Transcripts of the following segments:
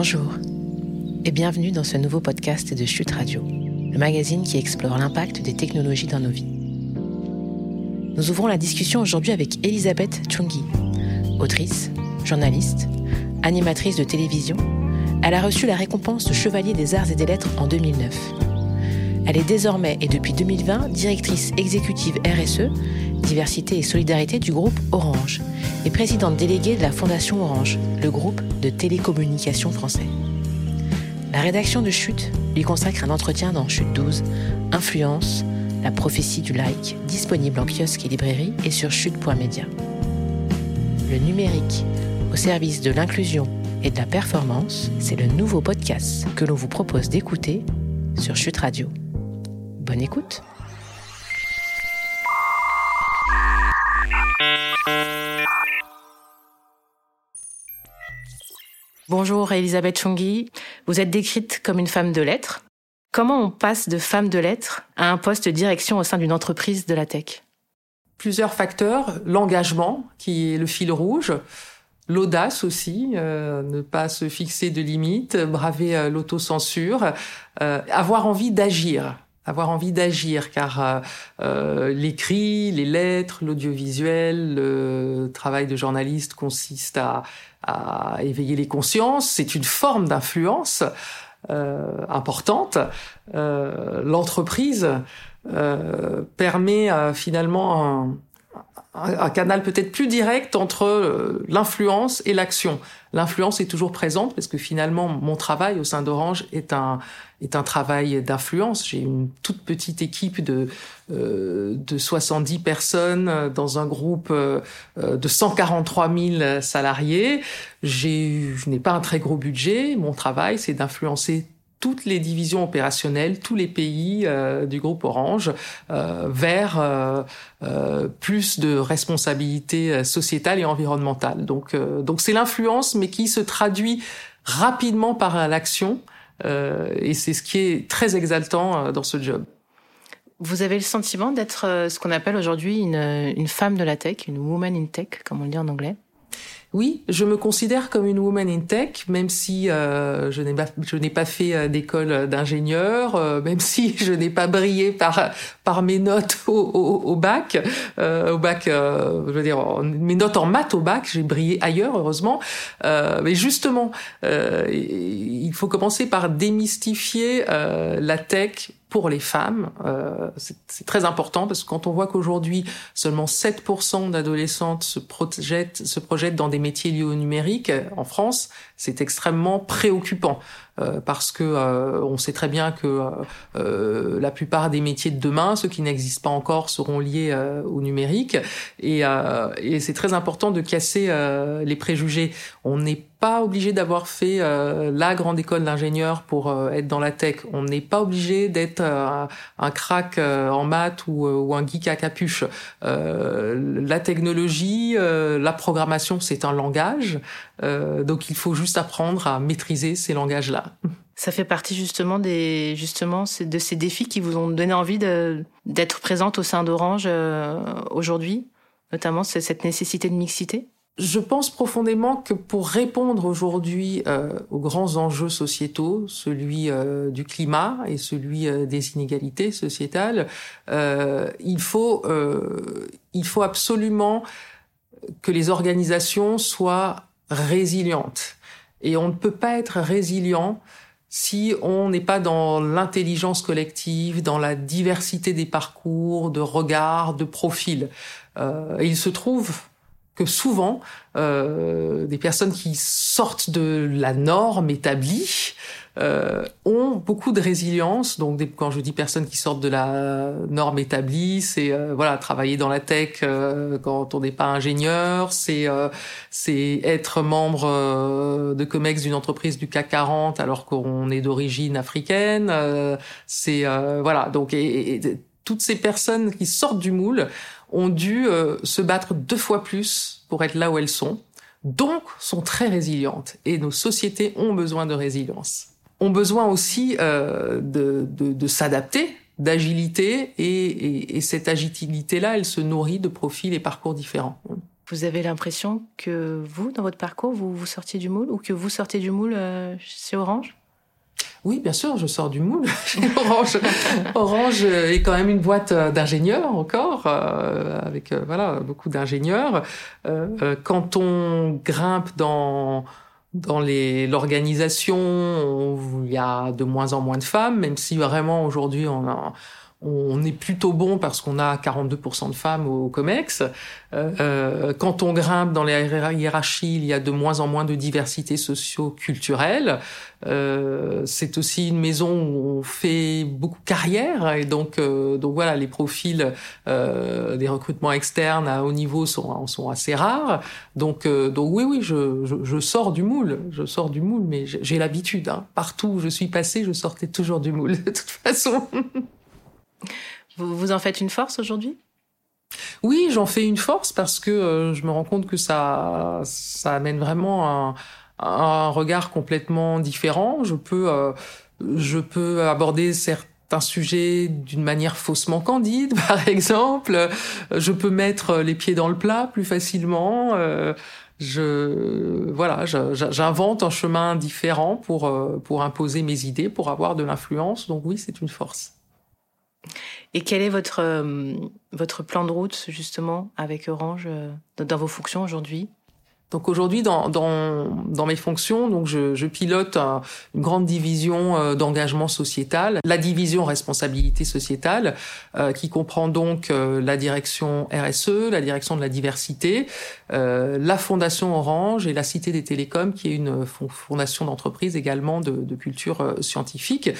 Bonjour et bienvenue dans ce nouveau podcast de Chute Radio, le magazine qui explore l'impact des technologies dans nos vies. Nous ouvrons la discussion aujourd'hui avec Elisabeth Chungi, autrice, journaliste, animatrice de télévision. Elle a reçu la récompense de Chevalier des Arts et des Lettres en 2009. Elle est désormais et depuis 2020 directrice exécutive RSE, diversité et solidarité du groupe Orange et présidente déléguée de la Fondation Orange, le groupe de télécommunications français. La rédaction de Chute lui consacre un entretien dans Chute 12, Influence, la prophétie du like, disponible en kiosque et librairie et sur chute.media. Le numérique au service de l'inclusion et de la performance, c'est le nouveau podcast que l'on vous propose d'écouter sur Chute Radio. Bonne écoute Bonjour Elisabeth Chongi, vous êtes décrite comme une femme de lettres. Comment on passe de femme de lettres à un poste de direction au sein d'une entreprise de la tech? Plusieurs facteurs, l'engagement qui est le fil rouge, l'audace aussi, euh, ne pas se fixer de limites, braver euh, l'autocensure, euh, avoir envie d'agir avoir envie d'agir, car euh, l'écrit, les lettres, l'audiovisuel, le travail de journaliste consiste à, à éveiller les consciences. C'est une forme d'influence euh, importante. Euh, L'entreprise euh, permet euh, finalement un, un canal peut-être plus direct entre euh, l'influence et l'action. L'influence est toujours présente parce que finalement mon travail au sein d'Orange est un est un travail d'influence. J'ai une toute petite équipe de euh, de 70 personnes dans un groupe euh, de 143 000 salariés. J'ai je n'ai pas un très gros budget. Mon travail c'est d'influencer toutes les divisions opérationnelles, tous les pays euh, du groupe Orange euh, vers euh, euh plus de responsabilité sociétale et environnementale. Donc, euh, donc c'est l'influence, mais qui se traduit rapidement par l'action, et c'est ce qui est très exaltant dans ce job. Vous avez le sentiment d'être ce qu'on appelle aujourd'hui une, une femme de la tech, une woman in tech, comme on le dit en anglais? Oui, je me considère comme une woman in tech, même si euh, je n'ai pas, pas fait euh, d'école d'ingénieur, euh, même si je n'ai pas brillé par par mes notes au, au, au bac, euh, au bac, euh, je veux dire mes notes en maths au bac, j'ai brillé ailleurs heureusement. mais justement, il faut commencer par démystifier la tech pour les femmes. Euh, c'est très important parce que quand on voit qu'aujourd'hui seulement 7% d'adolescentes se projettent, se projettent dans des métiers liés au numérique en France, c'est extrêmement préoccupant. Euh, parce que euh, on sait très bien que euh, la plupart des métiers de demain, ceux qui n'existent pas encore, seront liés au numérique. Et, et c'est très important de casser les préjugés. On n'est pas obligé d'avoir fait la grande école d'ingénieur pour être dans la tech. On n'est pas obligé d'être un crack en maths ou, ou, un geek à capuche. la technologie, la programmation, c'est un langage. donc il faut juste apprendre à maîtriser ces langages-là. Ça fait partie justement des justement de ces défis qui vous ont donné envie d'être présente au sein d'Orange euh, aujourd'hui, notamment cette nécessité de mixité? Je pense profondément que pour répondre aujourd'hui euh, aux grands enjeux sociétaux, celui euh, du climat et celui des inégalités sociétales, il faut il faut absolument que les organisations soient résilientes et on ne peut pas être résilient si on n'est pas dans l'intelligence collective, dans la diversité des parcours, de regards, de profils. Euh, et il se trouve que souvent, euh, des personnes qui sortent de la norme établie euh, ont beaucoup de résilience. Donc, quand je dis personnes qui sortent de la norme établie, c'est euh, voilà travailler dans la tech euh, quand on n'est pas ingénieur, c'est euh, c'est être membre euh, de Comex d'une entreprise du CAC 40 alors qu'on est d'origine africaine. c'est voilà donc et, et, toutes ces personnes qui sortent du moule ont dû se battre deux fois plus pour être là où elles sont donc sont très résilientes et nos sociétés ont besoin de résilience ont besoin aussi euh, de, de, de s'adapter, d'agilité, et, et, et, cette agilité-là, elle se nourrit de profils et parcours différents. Vous avez l'impression que vous, dans votre parcours, vous, vous sortiez du moule ou que vous sortez du moule chez Orange? Oui, bien sûr, je sors du moule chez Orange. Orange est quand même une boîte d'ingénieurs encore, avec voilà beaucoup d'ingénieurs. quand on grimpe dans dans l'organisation, il y a de moins en moins de femmes, même si vraiment aujourd'hui on a on est plutôt bon parce qu'on a 42% de femmes au COMEX. Euh, euh, quand on grimpe dans les hiérarchies, il y a de moins en moins de diversité socio-culturelle. Euh, c'est aussi une maison où on fait beaucoup carrière et donc euh, donc voilà les profils euh, des recrutements externes à haut niveau sont sont assez rares. Donc donc oui oui je, je, je sors du moule, je sors du moule, mais j'ai l'habitude. Hein. Partout où je suis passé, je sortais toujours du moule de toute façon. Vous, vous en faites une force aujourd'hui? Oui, j'en fais une force parce que euh, je me rends compte que ça, ça amène vraiment un, un regard complètement différent. Je peux, euh, je peux aborder certains sujets d'une manière faussement candide, par exemple. Je peux mettre les pieds dans le plat plus facilement. Euh, je voilà, j'invente un chemin différent pour pour imposer mes idées, pour avoir de l'influence. Donc oui, c'est une force. Et quel est votre, euh, votre plan de route justement avec Orange euh, dans vos fonctions aujourd'hui? Donc aujourd'hui, dans, dans, dans, mes fonctions, donc je, je pilote une grande division euh, d'engagement sociétal, la division responsabilité sociétale, euh, qui comprend donc euh, la direction RSE, la direction de la diversité, la fondation Orange et la Cité des Télécoms, qui est une fondation d'entreprise également de, de, culture scientifique.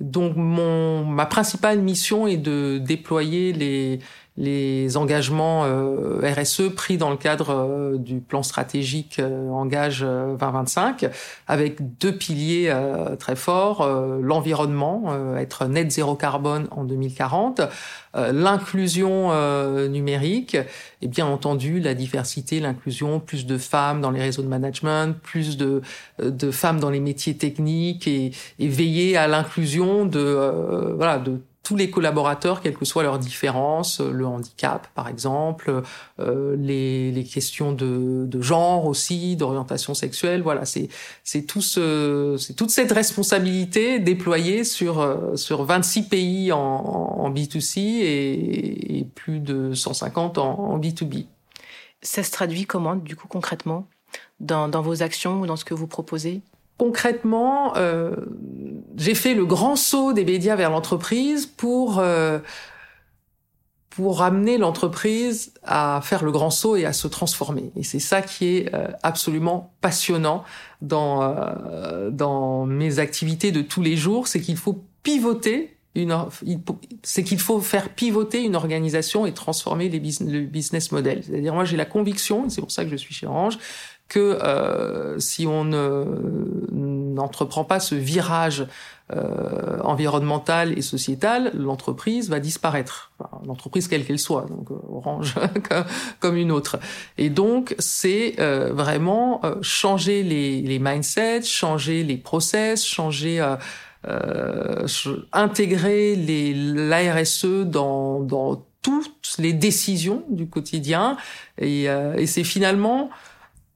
Donc mon, ma principale mission est de déployer les les engagements euh, RSE pris dans le cadre euh, du plan stratégique euh, Engage 2025, avec deux piliers très forts l'environnement, être net zéro carbone en 2040, l'inclusion numérique, et bien entendu la diversité, l'inclusion, plus de femmes dans les réseaux de management, plus de, de femmes dans les métiers techniques et, et veiller à l'inclusion de voilà de tous les collaborateurs, quelles que soient leurs différences, le handicap par exemple, euh, les, les, questions de, de genre aussi, d'orientation sexuelle. Voilà, c'est c'est tout ce, c'est toute cette responsabilité déployée sur euh, sur 26 pays en, en B2C et, et, plus de 150 en, en B2B. Ça se traduit comment du coup concrètement dans, dans vos actions ou dans ce que vous proposez? Concrètement, euh, j'ai fait le grand saut des médias vers l'entreprise pour euh, pour amener l'entreprise à faire le grand saut et à se transformer. Et c'est ça qui est euh, absolument passionnant dans euh, dans mes activités de tous les jours, c'est qu'il faut pivoter une, c'est qu'il faut faire pivoter une organisation et transformer les business, le business model. C'est-à-dire, moi, j'ai la conviction, et c'est pour ça que je suis chez Orange, que euh, si on n'entreprend pas ce virage euh, environnemental et sociétal, l'entreprise va disparaître. Enfin, l'entreprise quelle qu'elle soit, donc euh, Orange comme une autre. Et donc c'est euh, vraiment euh, changer les, les mindsets, changer les process, changer intégrer les l'ARSE dans dans toutes les décisions du quotidien et, et c'est finalement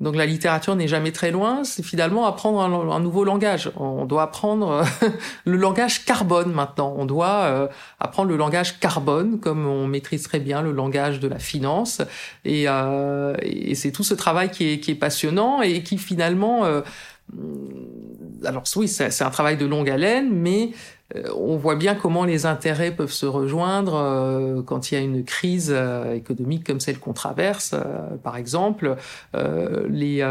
donc la littérature n'est jamais très loin, c'est finalement apprendre un, nouveau langage. On doit apprendre le langage carbone maintenant. On doit euh, apprendre le langage carbone comme on maîtrise très bien le langage de la finance. Et, euh, et c'est tout ce travail qui est, qui est, passionnant et qui finalement... Euh, alors oui, c'est un travail de longue haleine, mais euh, on voit bien comment les intérêts peuvent se rejoindre euh, quand il y a une crise euh, économique comme celle qu'on traverse. par exemple, les,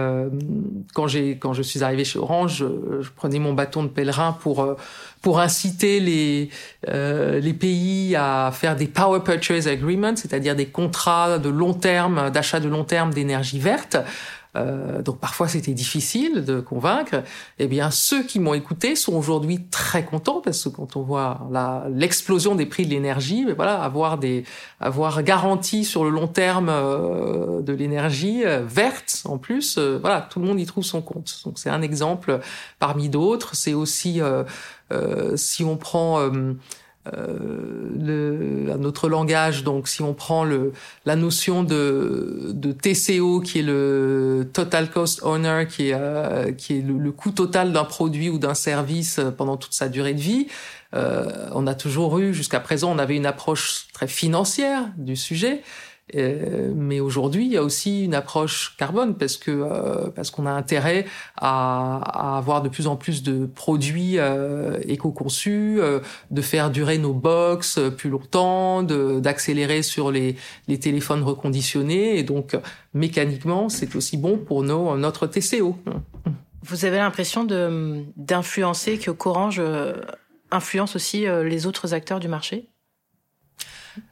quand j'ai quand je suis arrivé chez Orange, je, prenais mon bâton de pèlerin pour pour inciter les les pays à faire des power purchase agreements, c'est-à-dire des contrats de long terme d'achat de long terme d'énergie verte. Euh, donc parfois c'était difficile de convaincre. Eh bien, ceux qui m'ont écouté sont aujourd'hui très contents parce que quand on voit l'explosion des prix de l'énergie, mais ben voilà, avoir des avoir garanti sur le long terme euh, de l'énergie euh, verte en plus, euh, voilà, tout le monde y trouve son compte. Donc c'est un exemple parmi d'autres. C'est aussi si on prend le, un autre langage. Donc, si on prend le, la notion de, de TCO, qui est le Total Cost Owner, qui est, qui est le, coût total d'un produit ou d'un service pendant toute sa durée de vie, on a toujours eu, jusqu'à présent, on avait une approche très financière du sujet. Euh, mais aujourd'hui, il y a aussi une approche carbone parce que euh, parce qu'on a intérêt à, à, avoir de plus en plus de produits euh, éco-conçus, euh, de faire durer nos box plus longtemps, d'accélérer sur les, les téléphones reconditionnés et donc mécaniquement, c'est aussi bon pour nos, notre TCO. Vous avez l'impression de d'influencer que Corange influence aussi les autres acteurs du marché?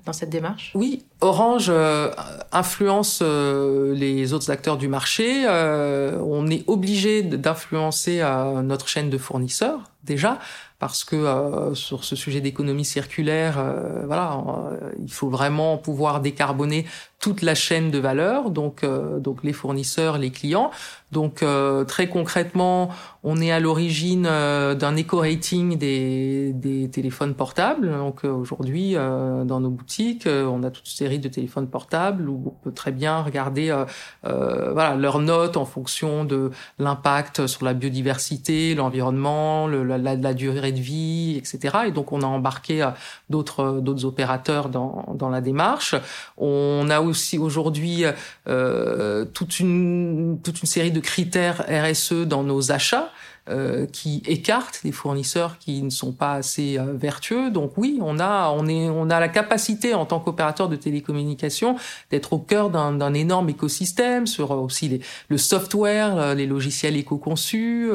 Dans cette démarche? Oui, Orange euh, influence euh, les autres acteurs du marché. Euh, on est obligé d'influencer notre chaîne de fournisseurs déjà parce que euh, sur ce sujet d'économie circulaire, euh, voilà, euh, il faut vraiment pouvoir décarboner toute la chaîne de valeur, donc donc les fournisseurs, les clients. Donc très concrètement, on est à l'origine d'un éco-rating des, des téléphones portables. Donc aujourd'hui, dans nos boutiques, on a toute une série de téléphones portables où on peut très bien regarder voilà leurs notes en fonction de l'impact sur la biodiversité, l'environnement, la, la durée de vie, etc. Et donc on a embarqué euh, d'autres d'autres opérateurs dans, dans la démarche. On a aussi aujourd'hui euh, toute une toute une série de critères RSE dans nos achats. Euh, qui écartent les fournisseurs qui ne sont pas assez euh, vertueux. Donc oui, on a, on est, on a la capacité en tant qu'opérateur de télécommunications d'être au cœur d'un énorme écosystème sur aussi les, le software, les logiciels éco-conçus,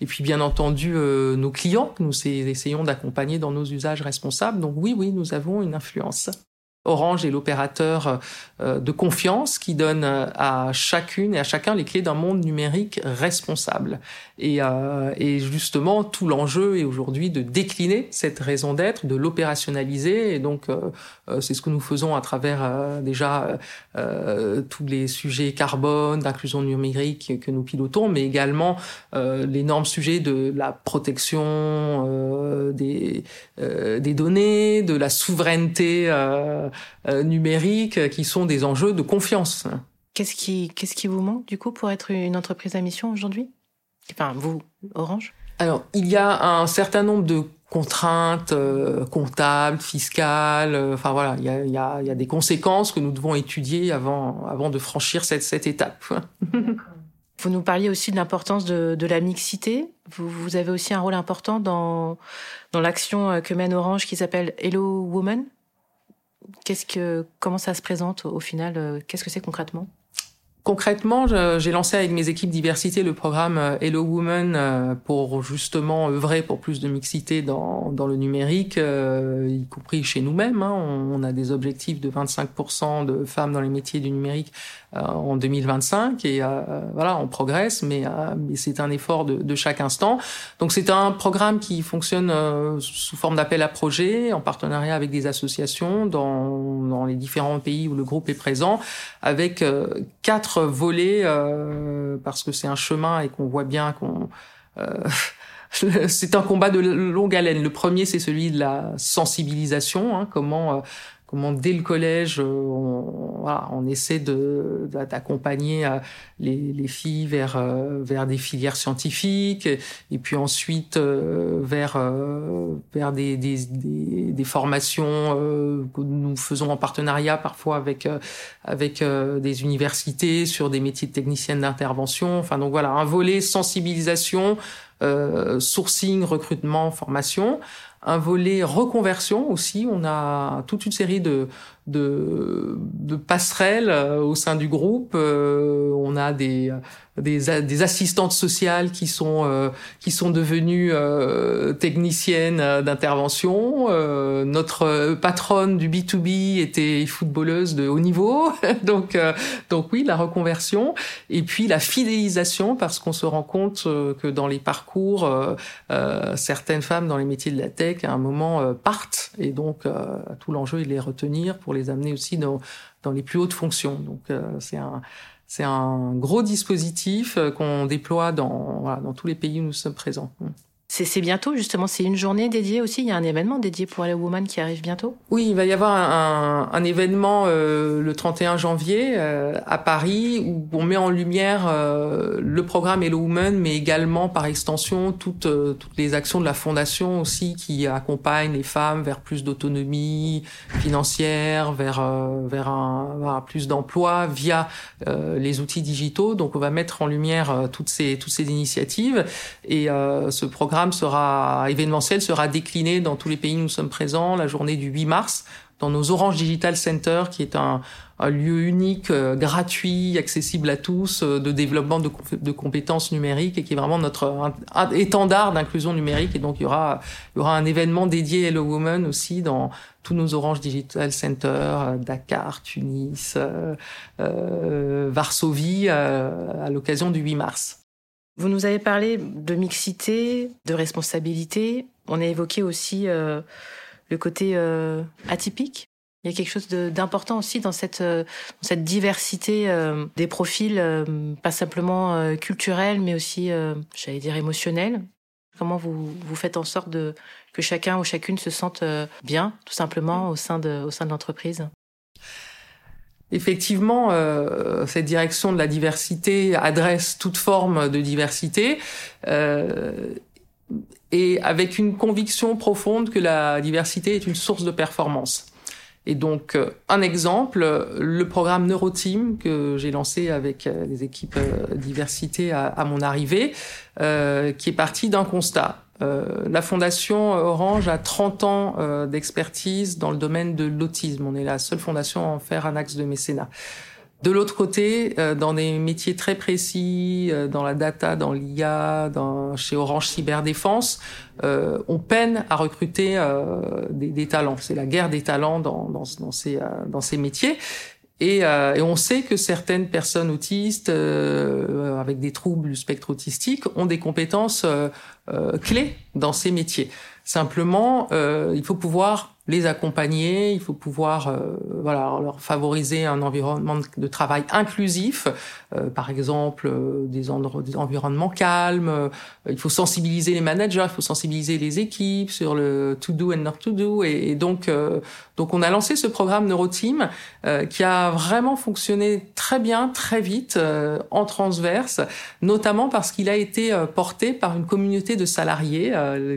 et puis bien entendu nos clients que nous essayons d'accompagner dans nos usages responsables. Donc oui, oui, nous avons une influence. Orange est l'opérateur euh, de confiance qui donne euh, à chacune et à chacun les clés d'un monde numérique responsable. Et, euh, et justement, tout l'enjeu est aujourd'hui de décliner cette raison d'être, de l'opérationnaliser. Et donc, c'est ce que nous faisons à travers déjà tous les sujets carbone, d'inclusion numérique que nous pilotons, mais également l'énorme sujet de la protection des, des données, de la souveraineté euh, numériques qui sont des enjeux de confiance. Qu'est-ce qui, qu'est-ce qui vous manque du coup pour être une entreprise à mission aujourd'hui? Enfin, vous, Orange? Alors, il y a un certain nombre de contraintes euh, comptables, fiscales. Euh, enfin voilà, il y a, y, a, y a, des conséquences que nous devons étudier avant, avant de franchir cette, cette étape. vous nous parliez aussi de l'importance de, de, la mixité. Vous, vous, avez aussi un rôle important dans, dans l'action que mène Orange qui s'appelle Hello Woman? Qu'est-ce que, comment ça se présente au final euh, Qu'est-ce que c'est concrètement? Concrètement, j'ai lancé avec mes équipes diversité le programme euh, Hello Woman euh, pour justement œuvrer pour plus de mixité dans, dans le numérique, y compris chez nous-mêmes. Hein. On a des objectifs de 25% de femmes dans les métiers du numérique euh, en 2025 et euh, voilà, on progresse, euh, mais c'est un effort de, de, chaque instant. Donc c'est un programme qui fonctionne sous forme d'appel à projet en partenariat avec des associations dans, dans les différents pays où le groupe est présent, avec quatre volets parce que c'est un chemin et qu'on voit bien qu'on c'est un combat de longue haleine. Le premier, c'est celui de la sensibilisation, hein, comment comment dès le collège, euh, on, voilà, on essaie de d'accompagner euh, les, les, filles vers euh, vers des filières scientifiques, et puis ensuite vers vers des, des, des, des formations que nous faisons en partenariat parfois avec avec des universités sur des métiers de technicienne d'intervention. Enfin donc voilà, un volet sensibilisation, sourcing, recrutement, formation un volet reconversion aussi. On a toute une série de, de, de passerelles euh, au sein du groupe. Euh, on a des, des, des, assistantes sociales qui sont euh, qui sont devenues techniciennes d'intervention. notre patronne du B2B était footballeuse de haut niveau. donc donc oui, la reconversion et puis la fidélisation parce qu'on se rend compte que dans les parcours certaines femmes dans les métiers de la tech à un moment partent et donc tout l'enjeu est de les retenir pour les les amener aussi dans, dans les plus hautes fonctions. Donc euh, c'est un c'est un gros dispositif euh, qu'on déploie dans, voilà, dans tous les pays où nous sommes présents. C'est bientôt, justement. C'est une journée dédiée aussi. Il y a un événement dédié pour les Women qui arrive bientôt? Oui, il va y avoir un, un événement euh, le 31 janvier euh, à Paris où on met en lumière euh, le programme Hello Women, mais également par extension toutes, toutes les actions de la fondation aussi qui accompagnent les femmes vers plus d'autonomie financière, vers, vers, un, vers plus d'emploi via les outils digitaux. Donc on va mettre en lumière toutes ces, toutes ces initiatives et ce programme sera événementiel sera décliné dans tous les pays où nous sommes présents la journée du 8 mars dans nos Orange Digital Center qui est un, lieu unique, euh, gratuit, accessible à tous, euh, de développement de, compétences numériques et qui est vraiment notre étendard d'inclusion numérique. Et donc il y aura, il y aura un événement dédié Hello Women aussi dans tous nos Orange Digital Center, euh, Dakar, Tunis, Varsovie, à l'occasion du 8 mars. Vous nous avez parlé de mixité, de responsabilité. On a évoqué aussi euh, le côté euh, atypique. Il y a quelque chose d'important aussi dans cette, euh, cette diversité des profils, pas simplement culturels, mais aussi, j'allais dire, émotionnels. Comment vous, vous faites en sorte de, que chacun ou chacune se sente bien, tout simplement, au sein de, au sein de l'entreprise? Effectivement, euh, cette direction de la diversité adresse toute forme de diversité euh, et avec une conviction profonde que la diversité est une source de performance. Et donc, euh, un exemple, le programme Neuroteam que j'ai lancé avec les équipes diversité à, à mon arrivée, qui est parti d'un constat. Euh, la fondation Orange a 30 ans euh, d'expertise dans le domaine de l'autisme. On est la seule fondation à en faire un axe de mécénat. De l'autre côté, euh, dans des métiers très précis, dans la data, dans l'IA, dans, chez Orange Cyberdéfense, on peine à recruter des, des, talents. C'est la guerre des talents dans, dans, dans, ces, dans ces métiers. Et, euh, et, on sait que certaines personnes autistes euh, avec des troubles du spectre autistique ont des compétences euh, clés dans ces métiers. Simplement, il faut pouvoir les accompagner, il faut pouvoir euh, voilà leur favoriser un environnement de travail inclusif, euh, par exemple euh, des, des, environnements calmes. il faut sensibiliser les managers, il faut sensibiliser les équipes sur le to do and not to do. Et, donc donc on a lancé ce programme Neuroteam qui a vraiment fonctionné très bien, très vite, en transverse, notamment parce qu'il a été porté par une communauté de salariés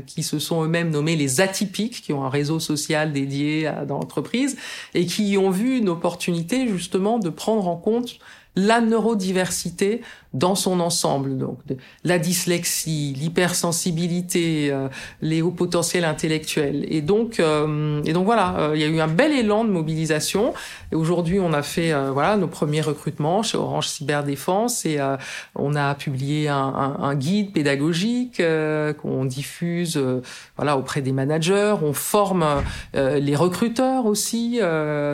qui se sont eux-mêmes nommés les atypiques, qui ont un réseau social dédiés dans l'entreprise et qui ont vu une opportunité justement de prendre en compte la neurodiversité dans son ensemble. Donc la dyslexie, l'hypersensibilité, euh, les hauts potentiels intellectuels. Et donc, euh, et donc voilà, euh, il y a eu un bel élan de mobilisation. Et aujourd'hui, on a fait voilà nos premiers recrutements chez Orange Cyberdéfense et on a publié un, un, un guide pédagogique qu'on diffuse voilà auprès des managers. On forme les recruteurs aussi.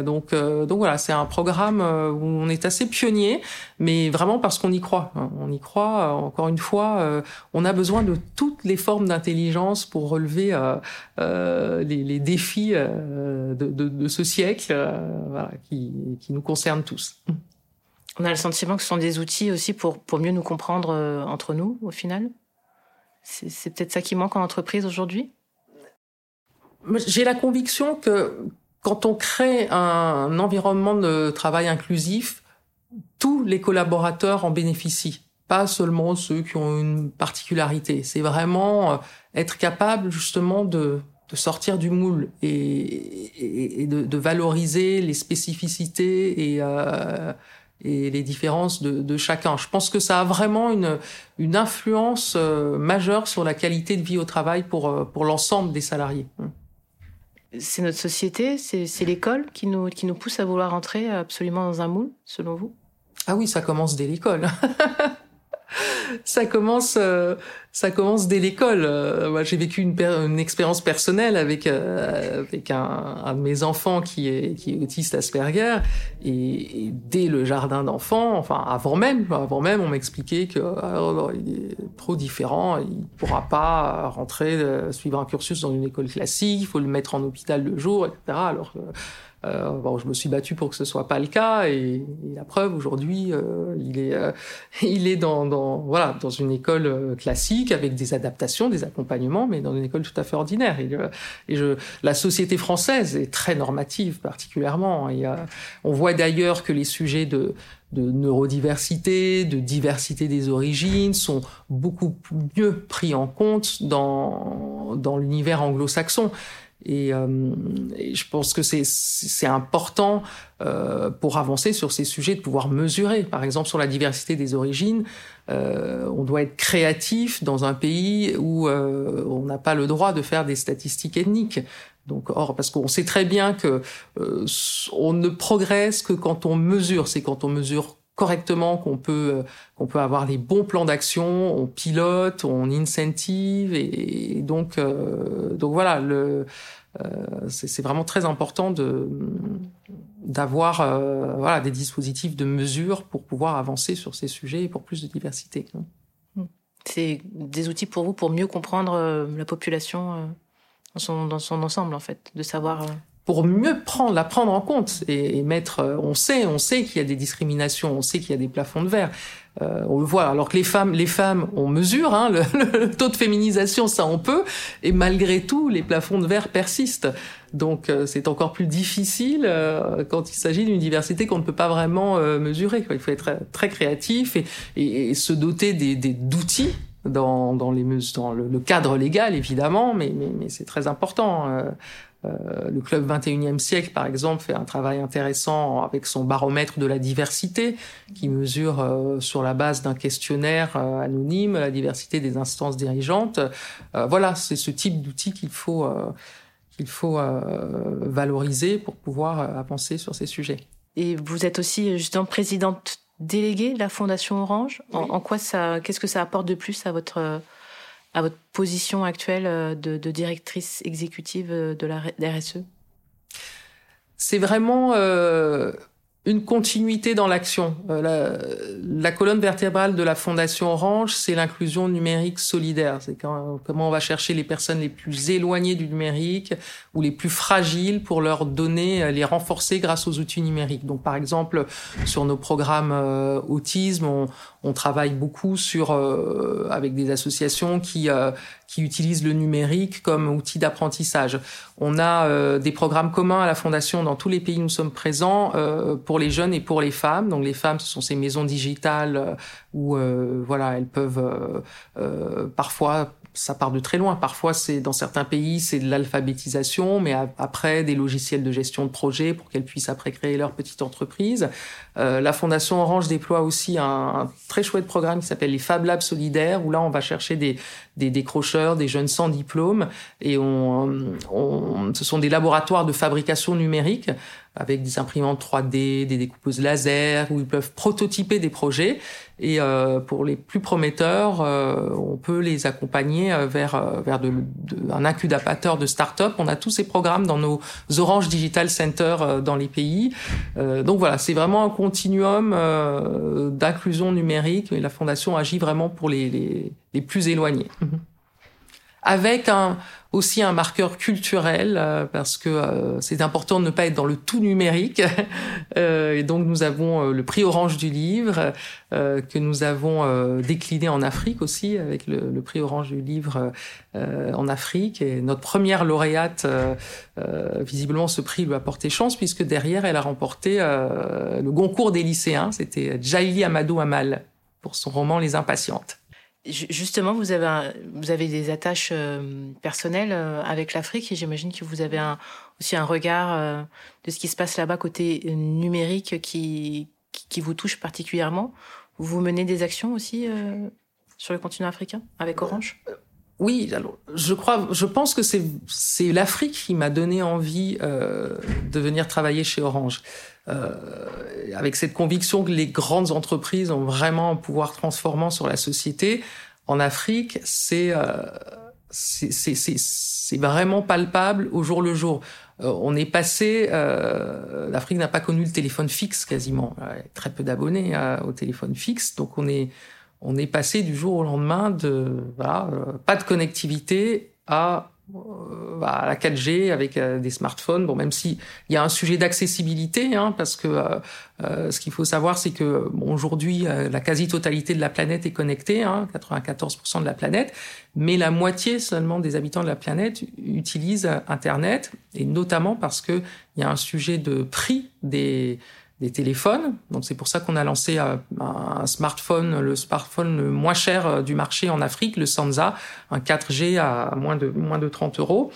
donc donc voilà, c'est un programme où on est assez pionnier, mais vraiment parce qu'on y croit. On y croit. Euh, encore une fois, euh, on a besoin de toutes les formes d'intelligence pour relever euh, les, défis de, ce siècle qui, nous concernent tous. On a le sentiment que ce sont des outils aussi pour, pour mieux nous comprendre entre nous, au final? C'est peut-être ça qui manque en entreprise aujourd'hui? J'ai la conviction que quand on crée un environnement de travail inclusif, tous les collaborateurs en bénéficient, pas seulement ceux qui ont une particularité. C'est vraiment euh, être capable justement de, de sortir du moule et, et, de, de, valoriser les spécificités et, euh, et les différences de, de, chacun. Je pense que ça a vraiment une, une influence euh, majeure sur la qualité de vie au travail pour, euh, pour l'ensemble des salariés. C'est notre société, c'est l'école qui nous, qui nous pousse à vouloir entrer absolument dans un moule, selon vous? Ah oui, ça commence dès l'école. ça commence, euh, ça commence dès l'école. Euh, moi, j'ai vécu une, une, expérience personnelle avec euh, avec un, un, de mes enfants qui est qui est autiste Asperger, et, et dès le jardin d'enfants, enfin avant même, avant même, on m'expliquait que alors, il est trop différent, il pourra pas rentrer suivre un cursus dans une école classique, il faut le mettre en hôpital le jour, etc. Alors euh, bon, je me suis battu pour que ce soit pas le cas et, la preuve aujourd'hui, euh, il est, euh, il est dans, dans, voilà, dans une école classique spécifiques avec des adaptations, des accompagnements, mais dans une école tout à fait ordinaire. Et, et je, la société française est très normative particulièrement. Et, on voit d'ailleurs que les sujets de, de neurodiversité, de diversité des origines sont beaucoup mieux pris en compte dans, dans l'univers anglo-saxon. Et, euh, et, je pense que c'est important euh, pour avancer sur ces sujets de pouvoir mesurer. Par exemple, sur la diversité des origines, euh, on doit être créatif dans un pays où euh, on n'a pas le droit de faire des statistiques ethniques. Donc, or, parce qu'on sait très bien que euh, on ne progresse que quand on mesure. C'est quand on mesure correctement qu'on peut euh, qu'on peut avoir les bons plans d'action, on pilote, on incentive et, donc euh, donc voilà le c'est vraiment très important de d'avoir voilà des dispositifs de mesure pour pouvoir avancer sur ces sujets et pour plus de diversité. C'est des outils pour vous pour mieux comprendre la population dans son, ensemble, en fait, de savoir. Euh, pour mieux prendre, la prendre en compte et, mettre. Euh, on sait, on sait qu'il y a des discriminations, on sait qu'il y a des plafonds de verre. Euh, on le voit. Alors que les femmes, les femmes, on mesure hein, le, taux de féminisation, ça on peut, et malgré tout, les plafonds de verre persistent. Donc c'est encore plus difficile quand il s'agit d'une diversité qu'on ne peut pas vraiment mesurer. Il faut être très créatif et, et, se doter des d'outils dans, dans, les, dans le, cadre légal, évidemment, mais, mais, mais c'est très important. Euh, euh, le club 21e siècle, par exemple, fait un travail intéressant avec son baromètre de la diversité, qui mesure euh, sur la base d'un questionnaire euh, anonyme la diversité des instances dirigeantes. voilà, c'est ce type d'outil qu'il faut qu'il faut valoriser pour pouvoir avancer sur ces sujets. Et vous êtes aussi justement présidente délégué de la Fondation Orange. En, quoi ça, qu'est-ce que ça apporte de plus à votre à votre position actuelle euh, de, directrice exécutive euh, de la RSE C'est vraiment euh, une continuité dans l'action. Euh, la, colonne vertébrale de la Fondation Orange, c'est l'inclusion numérique solidaire. C'est comment on va chercher les personnes les plus éloignées du numérique ou les plus fragiles pour leur donner, euh, les renforcer grâce aux outils numériques. Donc, par exemple, sur nos programmes euh, autisme, on, on, travaille beaucoup sur avec des associations qui qui utilisent le numérique comme outil d'apprentissage. On a des programmes communs à la Fondation dans tous les pays où nous sommes présents pour les jeunes et pour les femmes. Donc les femmes, ce sont ces maisons digitales euh, où euh, voilà, elles peuvent euh, parfois ça part de très loin. Parfois, c'est dans certains pays, c'est de l'alphabétisation, mais après des logiciels de gestion de projet pour qu'elles puissent après créer leur petite entreprise. Euh, la Fondation Orange déploie aussi un, un très chouette programme qui s'appelle les Fab Labs solidaires, où là, on va chercher des, des décrocheurs, des jeunes sans diplôme, et on, on, ce sont des laboratoires de fabrication numérique avec des imprimantes 3D, des découpeuses laser, où ils peuvent prototyper des projets. Et euh, pour les plus prometteurs, euh, on peut les accompagner euh, vers euh, vers de, de, un incubateur de start-up. On a tous ces programmes dans nos Orange Digital Center euh, dans les pays. donc voilà, c'est vraiment un continuum d'inclusion numérique. Et la fondation agit vraiment pour les, les, les plus éloignés. Avec un aussi un marqueur culturel euh, parce que euh, c'est important de ne pas être dans le tout numérique. Euh, et donc nous avons le prix Orange du livre que nous avons décliné en Afrique aussi avec le, le prix Orange du livre en Afrique. Et notre première lauréate, visiblement, ce prix lui a porté chance puisque derrière elle a remporté le Goncourt des lycéens. C'était Jaili Amadou Amal pour son roman Les Impatientes. Justement, vous avez, vous avez des attaches euh, personnelles euh, avec l'Afrique et j'imagine que vous avez un, aussi un regard euh, de ce qui se passe là-bas côté numérique qui, qui, vous touche particulièrement. Vous menez des actions aussi sur le continent africain avec Orange? Oui, alors je crois, je pense que c'est c'est l'Afrique qui m'a donné envie de venir travailler chez Orange. Euh, avec cette conviction que les grandes entreprises ont vraiment un pouvoir transformant sur la société. En Afrique, c'est euh, c'est vraiment palpable au jour le jour. Euh, on est passé, euh, l'Afrique n'a pas connu le téléphone fixe quasiment, très peu d'abonnés euh, au téléphone fixe, donc on est on est passé du jour au lendemain de voilà, pas de connectivité à euh, à la 4G avec euh, des smartphones. Bon, même si il y a un sujet d'accessibilité, hein, parce que euh, ce qu'il faut savoir, c'est que bon, aujourd'hui la quasi-totalité de la planète est connectée, hein, 94% de la planète, mais la moitié seulement des habitants de la planète utilisent Internet, et notamment parce que il y a un sujet de prix des des téléphones. Donc c'est pour ça qu'on a lancé euh, un, smartphone, le smartphone le moins cher euh, du marché en Afrique, le Sansa, un 4G à moins de moins de 30 euros.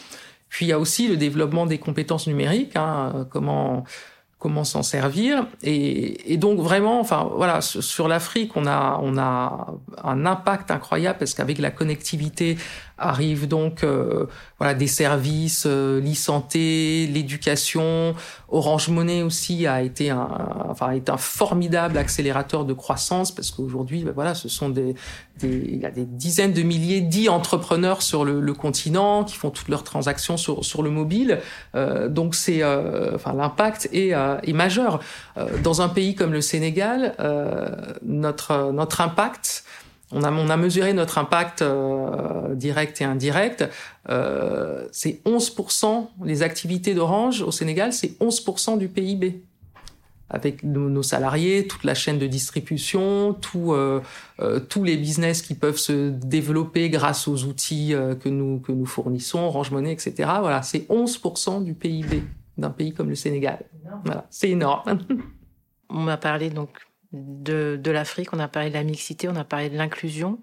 Puis il y a aussi le développement des compétences numériques, hein, euh, comment comment s'en servir. Et, et, donc vraiment, enfin voilà, sur, l'Afrique, on a on a un impact incroyable parce qu'avec la connectivité arrivent donc euh, voilà des services, euh, l'e-santé, l'éducation. Orange Money aussi a été un enfin est un formidable accélérateur de croissance parce qu'aujourd'hui, ben voilà, ce sont des, des il y a des dizaines de milliers d'e-entrepreneurs sur le, le, continent qui font toutes leurs transactions sur sur le mobile. Euh, donc c'est euh, enfin l'impact est, euh, est majeur dans un pays comme le Sénégal. notre notre impact on a, on a mesuré notre impact euh, direct et indirect. Euh, c'est 11%, les activités d'Orange au Sénégal, c'est 11% du PIB. Avec nos, salariés, toute la chaîne de distribution, tout, euh, tous les business qui peuvent se développer grâce aux outils que, nous, que nous fournissons, Orange Money, etc. Voilà, c'est 11% du PIB d'un pays comme le Sénégal. Voilà, c'est énorme. On m'a parlé donc de, de l'Afrique, on a parlé de la mixité, on a parlé de l'inclusion.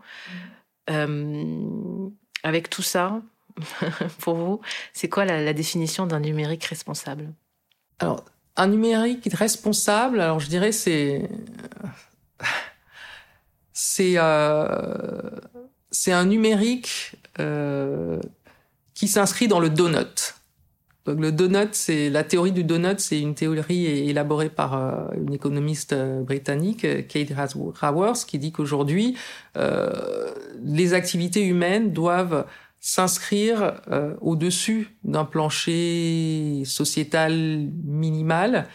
Euh, avec tout ça, pour vous, c'est quoi la, définition d'un numérique responsable? Alors, un numérique responsable, alors je dirais c'est c'est euh, c'est un numérique euh, qui s'inscrit dans le donut. Donc le donut, c'est la théorie du donut, c'est une théorie élaborée par euh, une économiste euh, britannique, euh, Kate Raworth, qui dit qu'aujourd'hui, les activités humaines doivent s'inscrire au-dessus d'un plancher sociétal minimal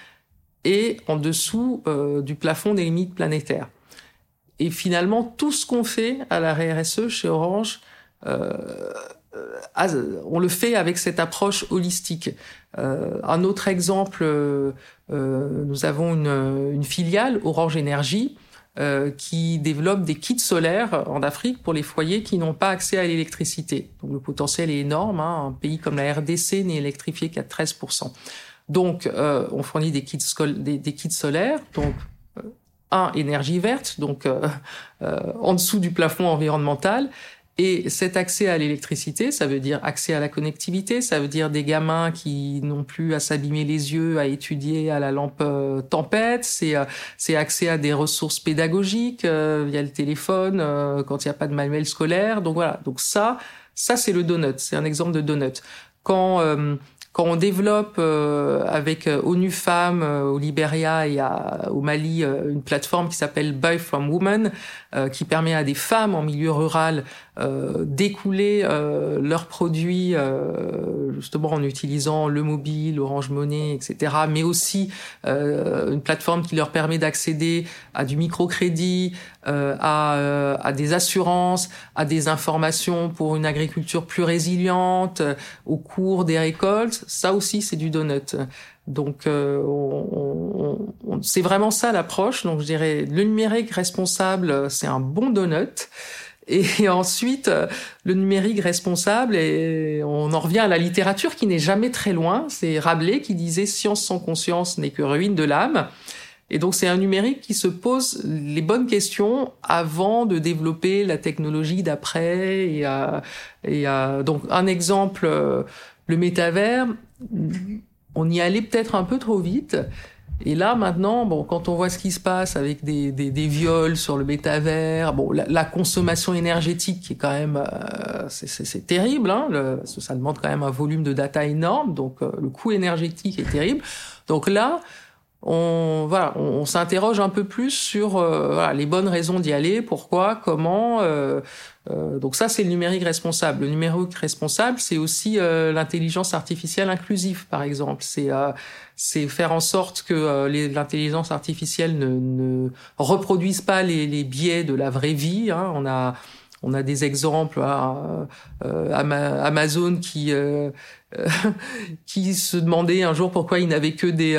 et en dessous du plafond des limites planétaires. Et finalement, tout ce qu'on fait à la RSE chez Orange euh, on le fait avec cette approche holistique. Euh, un autre exemple, euh, nous avons une, filiale Orange Énergie qui développe des kits solaires en Afrique pour les foyers qui n'ont pas accès à l'électricité. Donc le potentiel est énorme. Hein. Un pays comme la RDC n'est électrifié qu'à 13%. Donc on fournit des kits, des, des kits solaires. Donc un énergie verte, donc en dessous du plafond environnemental, et cet accès à l'électricité, ça veut dire accès à la connectivité, ça veut dire des gamins qui n'ont plus à s'abîmer les yeux, à étudier à la lampe euh, tempête, c'est euh, c'est accès à des ressources pédagogiques euh, via le téléphone quand il n'y a pas de manuel scolaire. Donc voilà, donc ça, ça c'est le donut, c'est un exemple de donut. Quand quand on développe euh, avec euh, ONU Femmes euh, au Libéria et à, au Mali une plateforme qui s'appelle Buy from Women, qui permet à des femmes en milieu rural d'écouler leurs produits justement en utilisant le mobile, Orange Money, etc. Mais aussi une plateforme qui leur permet d'accéder à du microcrédit, à, à des assurances, à des informations pour une agriculture plus résiliente au cours des récoltes ça aussi c'est du donut. Donc euh, c'est vraiment ça l'approche. Donc je dirais le numérique responsable, c'est un bon donut. Et ensuite, le numérique responsable, et on en revient à la littérature qui n'est jamais très loin. C'est Rabelais qui disait science sans conscience n'est que ruine de l'âme. Et donc c'est un numérique qui se pose les bonnes questions avant de développer la technologie d'après. Et, et donc un exemple le métavers, on y allait peut-être un peu trop vite. Et là, maintenant, bon, quand on voit ce qui se passe avec des, des, des viols sur le métavers, bon, la, consommation énergétique qui est quand même, euh, c'est terrible, hein, le, ça demande quand même un volume de data énorme, donc euh, le coût énergétique est terrible. Donc là, on voilà, on, s'interroge un peu plus sur euh, voilà, les bonnes raisons d'y aller, pourquoi, comment. Euh, euh, donc ça, c'est le numérique responsable. Le numérique responsable, c'est aussi l'intelligence artificielle inclusive, par exemple. C'est c'est faire en sorte que l'intelligence artificielle ne, ne reproduise pas les, les biais de la vraie vie. Hein. On a on a des exemples, hein, Amazon qui qui se demandait un jour pourquoi il n'avait que des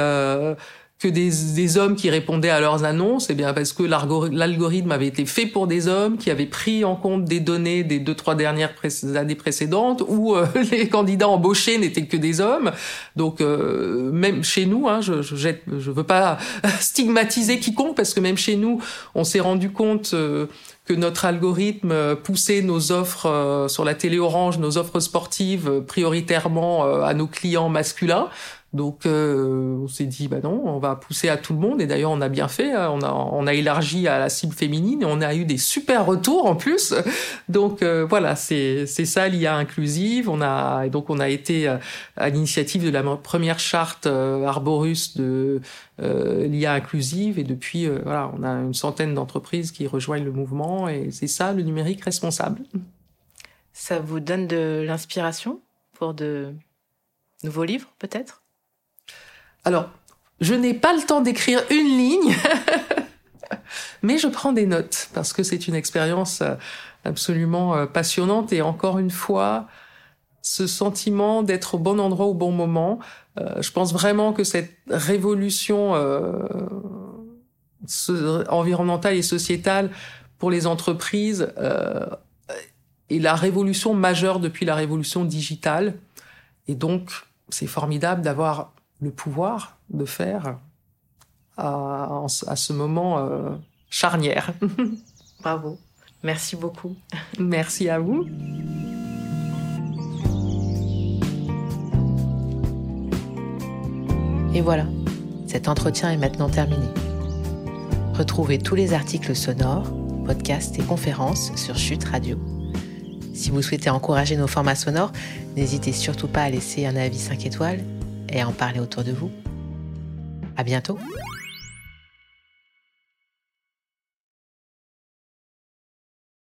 que des, des, hommes qui répondaient à leurs annonces, eh bien parce que l'algorithme avait été fait pour des hommes qui avaient pris en compte des données des deux trois dernières années précédentes où euh, les candidats embauchés n'étaient que des hommes. Donc euh, même chez nous, hein, je je, je veux pas stigmatiser quiconque parce que même chez nous, on s'est rendu compte euh, que notre algorithme poussait nos offres sur la télé orange, nos offres sportives prioritairement à nos clients masculins. Donc euh, on s'est dit bah non, on va pousser à tout le monde et d'ailleurs on a bien fait, hein. on a on a élargi à la cible féminine et on a eu des super retours en plus. Donc euh, voilà, c'est c'est ça l'IA inclusive. On a et donc on a été euh, à l'initiative de la première charte Arborus de l'IA inclusive et depuis voilà, on a une centaine d'entreprises qui rejoignent le mouvement et c'est ça le numérique responsable. Ça vous donne de l'inspiration pour de nouveaux livres peut-être? Alors, je n'ai pas le temps d'écrire une ligne, mais je prends des notes parce que c'est une expérience euh, absolument euh, passionnante et encore une fois, ce sentiment d'être au bon endroit au bon moment. Euh, je pense vraiment que cette révolution environnementale et sociétale pour les entreprises est la révolution majeure depuis la révolution digitale. Et donc, c'est formidable d'avoir le pouvoir de faire à, à ce moment euh, charnière. Bravo. Merci beaucoup. Merci à vous. Et voilà, cet entretien est maintenant terminé. Retrouvez tous les articles sonores, podcasts et conférences sur Chute Radio. Si vous souhaitez encourager nos formats sonores, n'hésitez surtout pas à laisser un avis 5 étoiles et en parler autour de vous. À bientôt!